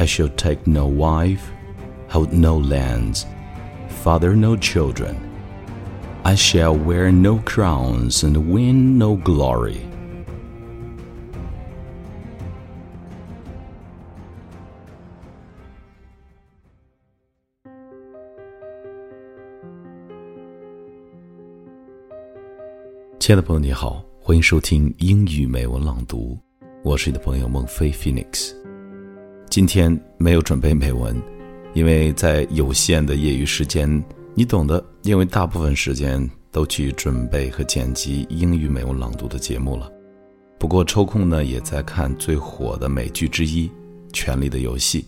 I shall take no wife, hold no lands, father no children. I shall wear no crowns and win no glory. 亲爱的朋友，你好，欢迎收听英语美文朗读，我是你的朋友孟非 Phoenix。 今天没有准备美文，因为在有限的业余时间，你懂得，因为大部分时间都去准备和剪辑英语美文朗读的节目了。不过抽空呢，也在看最火的美剧之一《权力的游戏》。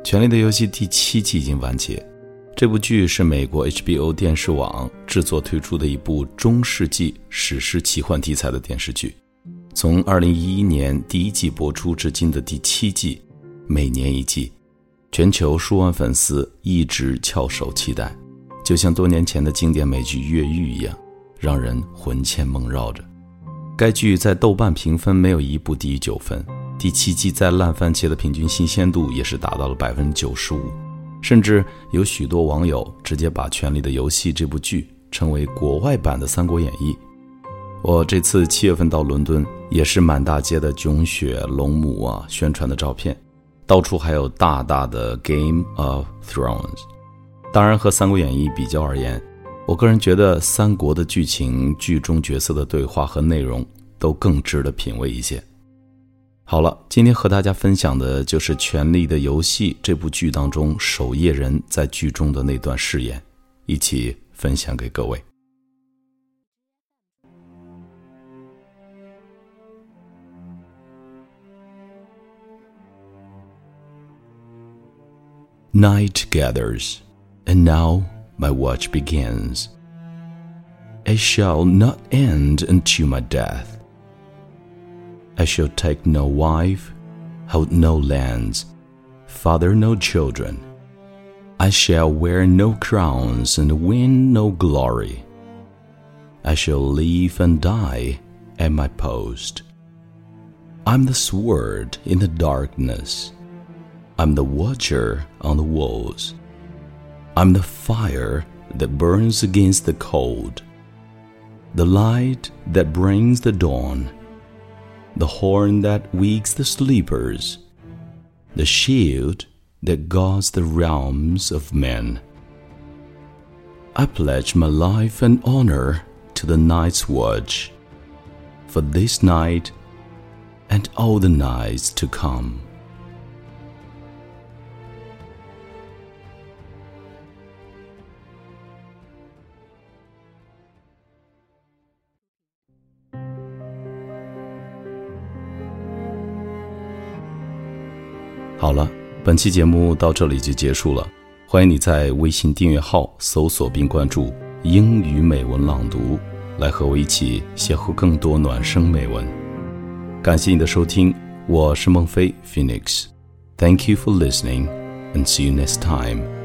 《权力的游戏》第七季已经完结。这部剧是美国 HBO 电视网制作推出的一部中世纪史诗奇幻题材的电视剧，从2011年第一季播出至今的第七季，每年一季，全球数万粉丝一直翘首期待，就像多年前的经典美剧《越狱》一样，让人魂牵梦绕着。该剧在豆瓣评分没有一部低于九分，第七季在烂番茄的平均新鲜度也是达到了百分之九十五。甚至有许多网友直接把《权力的游戏》这部剧称为国外版的《三国演义》。我这次七月份到伦敦，也是满大街的囧雪龙母啊宣传的照片，到处还有大大的 Game of Thrones。当然，和《三国演义》比较而言，我个人觉得《三国》的剧情、剧中角色的对话和内容都更值得品味一些。好了，今天和大家分享的就是《权力的游戏》这部剧当中守夜人在剧中的那段誓言，一起分享给各位。Night gathers, and now my watch begins. It shall not end until my death. I shall take no wife, hold no lands, father no children. I shall wear no crowns and win no glory. I shall live and die at my post. I'm the sword in the darkness. I'm the watcher on the walls. I'm the fire that burns against the cold, the light that brings the dawn the horn that wakes the sleepers, the shield that guards the realms of men. I pledge my life and honor to the night's watch, for this night and all the nights to come. 好了，本期节目到这里就结束了。欢迎你在微信订阅号搜索并关注“英语美文朗读”，来和我一起邂逅更多暖声美文。感谢你的收听，我是孟非 Phoenix。Thank you for listening, and see you next time.